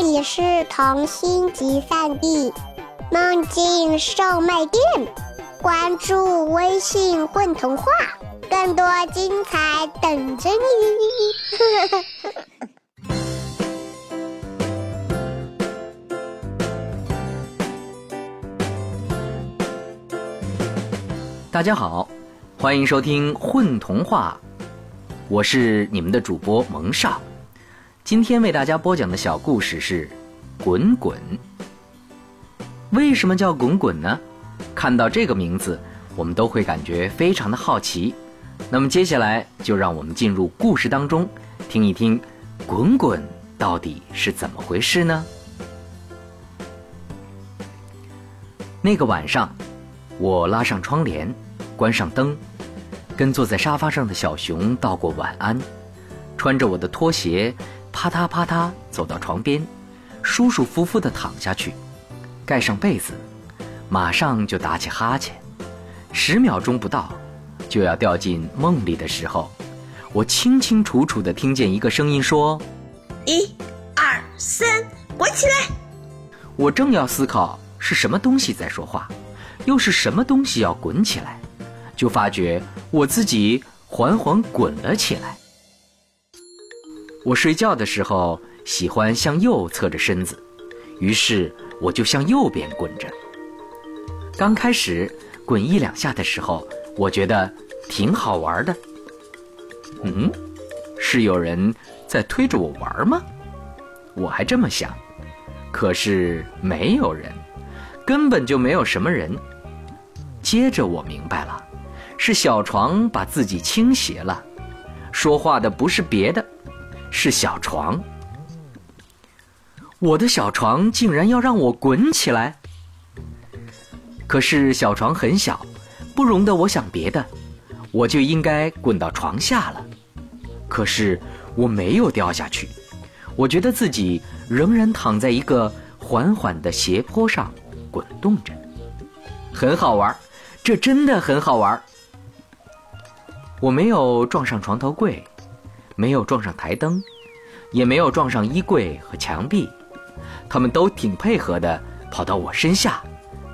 这里是童心集散地，梦境售卖店。关注微信“混童话”，更多精彩等着你。大家好，欢迎收听《混童话》，我是你们的主播蒙少。今天为大家播讲的小故事是《滚滚》。为什么叫滚滚呢？看到这个名字，我们都会感觉非常的好奇。那么接下来就让我们进入故事当中，听一听滚滚到底是怎么回事呢？那个晚上，我拉上窗帘。关上灯，跟坐在沙发上的小熊道过晚安，穿着我的拖鞋，啪嗒啪嗒走到床边，舒舒服服地躺下去，盖上被子，马上就打起哈欠。十秒钟不到，就要掉进梦里的时候，我清清楚楚地听见一个声音说：“一、二、三，滚起来！”我正要思考是什么东西在说话，又是什么东西要滚起来。就发觉我自己缓缓滚了起来。我睡觉的时候喜欢向右侧着身子，于是我就向右边滚着。刚开始滚一两下的时候，我觉得挺好玩的。嗯，是有人在推着我玩吗？我还这么想。可是没有人，根本就没有什么人。接着我明白了。是小床把自己倾斜了，说话的不是别的，是小床。我的小床竟然要让我滚起来，可是小床很小，不容得我想别的，我就应该滚到床下了。可是我没有掉下去，我觉得自己仍然躺在一个缓缓的斜坡上滚动着，很好玩，这真的很好玩。我没有撞上床头柜，没有撞上台灯，也没有撞上衣柜和墙壁，他们都挺配合的，跑到我身下，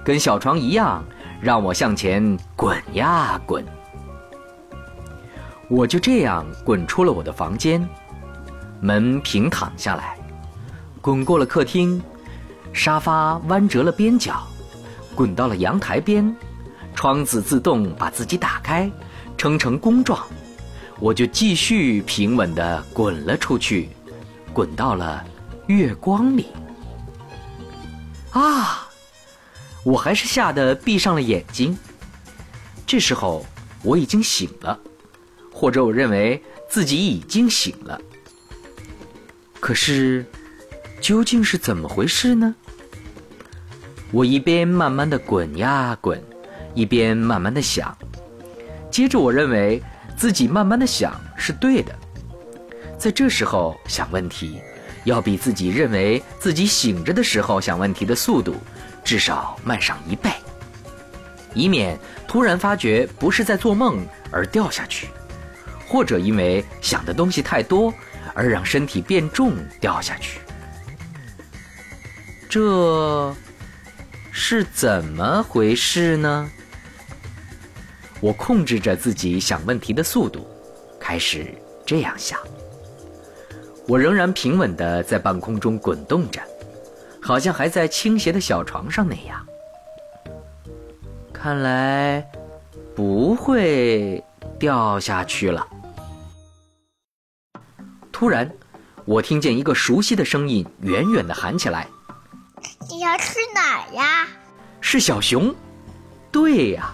跟小床一样，让我向前滚呀滚。我就这样滚出了我的房间，门平躺下来，滚过了客厅，沙发弯折了边角，滚到了阳台边，窗子自动把自己打开。撑成弓状，我就继续平稳地滚了出去，滚到了月光里。啊！我还是吓得闭上了眼睛。这时候我已经醒了，或者我认为自己已经醒了。可是，究竟是怎么回事呢？我一边慢慢的滚呀滚，一边慢慢的想。接着，我认为自己慢慢的想是对的，在这时候想问题，要比自己认为自己醒着的时候想问题的速度，至少慢上一倍，以免突然发觉不是在做梦而掉下去，或者因为想的东西太多而让身体变重掉下去。这是怎么回事呢？我控制着自己想问题的速度，开始这样想。我仍然平稳地在半空中滚动着，好像还在倾斜的小床上那样。看来不会掉下去了。突然，我听见一个熟悉的声音远远地喊起来：“你要去哪儿呀？”是小熊。对呀。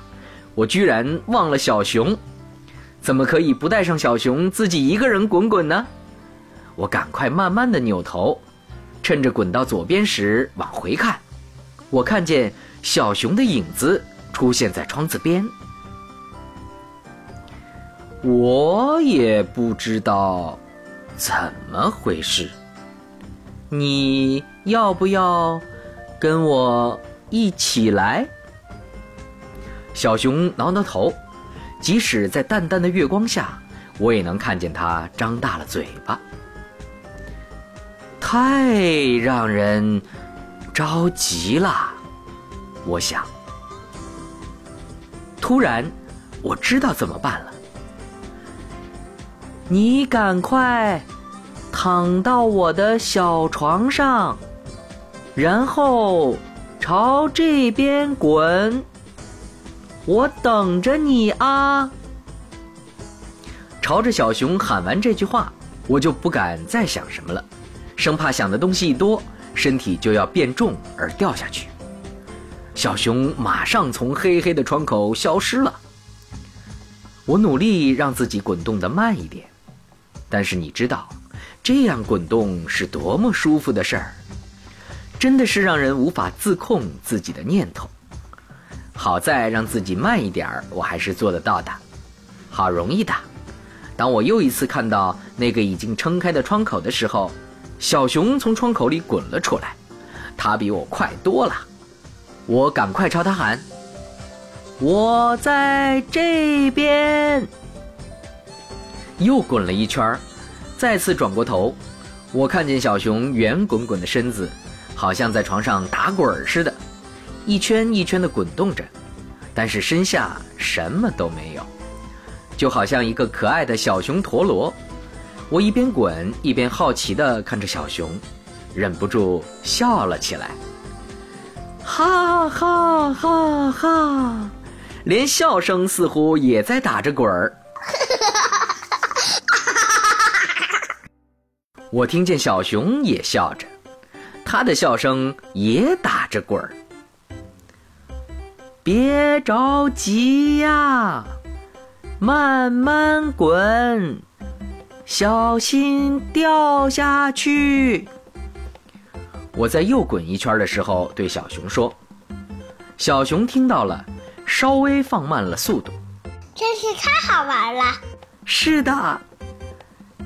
我居然忘了小熊，怎么可以不带上小熊自己一个人滚滚呢？我赶快慢慢的扭头，趁着滚到左边时往回看，我看见小熊的影子出现在窗子边。我也不知道怎么回事，你要不要跟我一起来？小熊挠挠头，即使在淡淡的月光下，我也能看见它张大了嘴巴。太让人着急了。我想，突然我知道怎么办了。你赶快躺到我的小床上，然后朝这边滚。我等着你啊！朝着小熊喊完这句话，我就不敢再想什么了，生怕想的东西一多，身体就要变重而掉下去。小熊马上从黑黑的窗口消失了。我努力让自己滚动的慢一点。但是你知道，这样滚动是多么舒服的事儿，真的是让人无法自控自己的念头。好在让自己慢一点儿，我还是做得到的，好容易的。当我又一次看到那个已经撑开的窗口的时候，小熊从窗口里滚了出来，它比我快多了。我赶快朝它喊：“我在这边。”又滚了一圈再次转过头，我看见小熊圆滚滚的身子，好像在床上打滚似的，一圈一圈的滚动着，但是身下什么都没有，就好像一个可爱的小熊陀螺。我一边滚一边好奇地看着小熊，忍不住笑了起来，哈哈哈哈，连笑声似乎也在打着滚儿。我听见小熊也笑着，它的笑声也打着滚儿。别着急呀，慢慢滚，小心掉下去。我在又滚一圈的时候对小熊说：“小熊听到了，稍微放慢了速度。真是太好玩了。是的，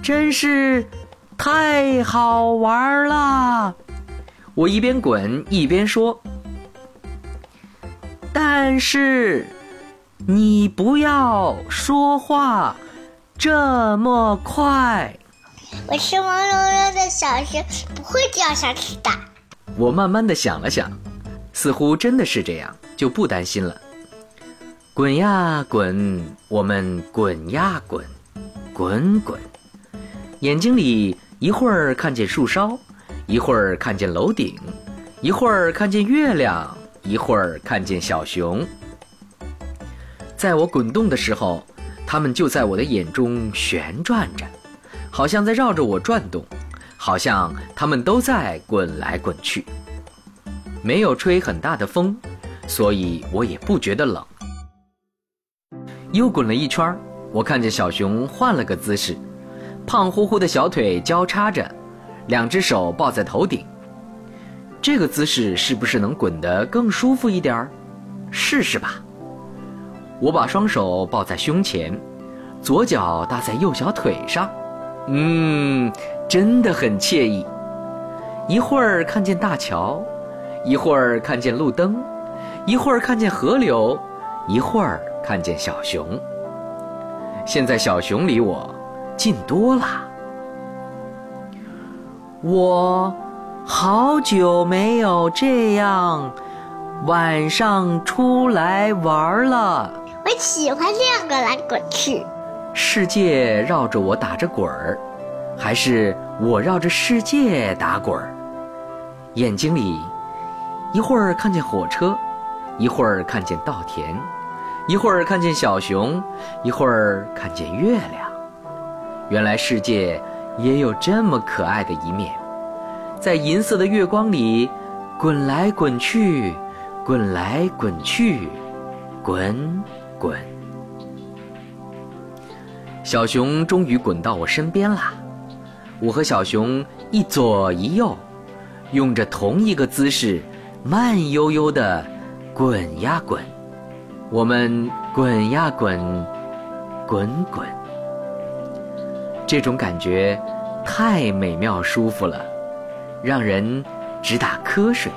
真是。”太好玩了！我一边滚一边说：“但是你不要说话这么快。”我是毛茸茸的小熊，不会掉下去的。我慢慢的想了想，似乎真的是这样，就不担心了。滚呀滚，我们滚呀滚，滚滚，眼睛里。一会儿看见树梢，一会儿看见楼顶，一会儿看见月亮，一会儿看见小熊。在我滚动的时候，它们就在我的眼中旋转着，好像在绕着我转动，好像它们都在滚来滚去。没有吹很大的风，所以我也不觉得冷。又滚了一圈，我看见小熊换了个姿势。胖乎乎的小腿交叉着，两只手抱在头顶。这个姿势是不是能滚得更舒服一点儿？试试吧。我把双手抱在胸前，左脚搭在右小腿上，嗯，真的很惬意。一会儿看见大桥，一会儿看见路灯，一会儿看见河流，一会儿看见小熊。现在小熊离我。近多了，我好久没有这样晚上出来玩了。我喜欢这样滚来滚去。世界绕着我打着滚儿，还是我绕着世界打滚儿？眼睛里一会儿看见火车，一会儿看见稻田，一会儿看见小熊，一会儿看见月亮。原来世界也有这么可爱的一面，在银色的月光里，滚来滚去，滚来滚去，滚滚。小熊终于滚到我身边啦！我和小熊一左一右，用着同一个姿势，慢悠悠的滚呀滚。我们滚呀滚，滚滚。这种感觉太美妙舒服了，让人直打瞌睡。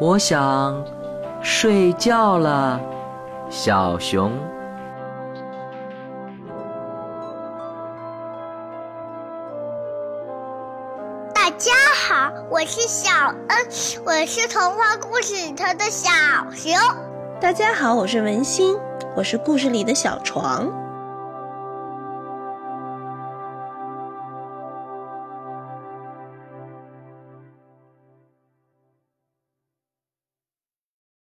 我想睡觉了，小熊。大家好，我是小恩，我是童话故事里头的小熊。大家好，我是文心，我是故事里的小床。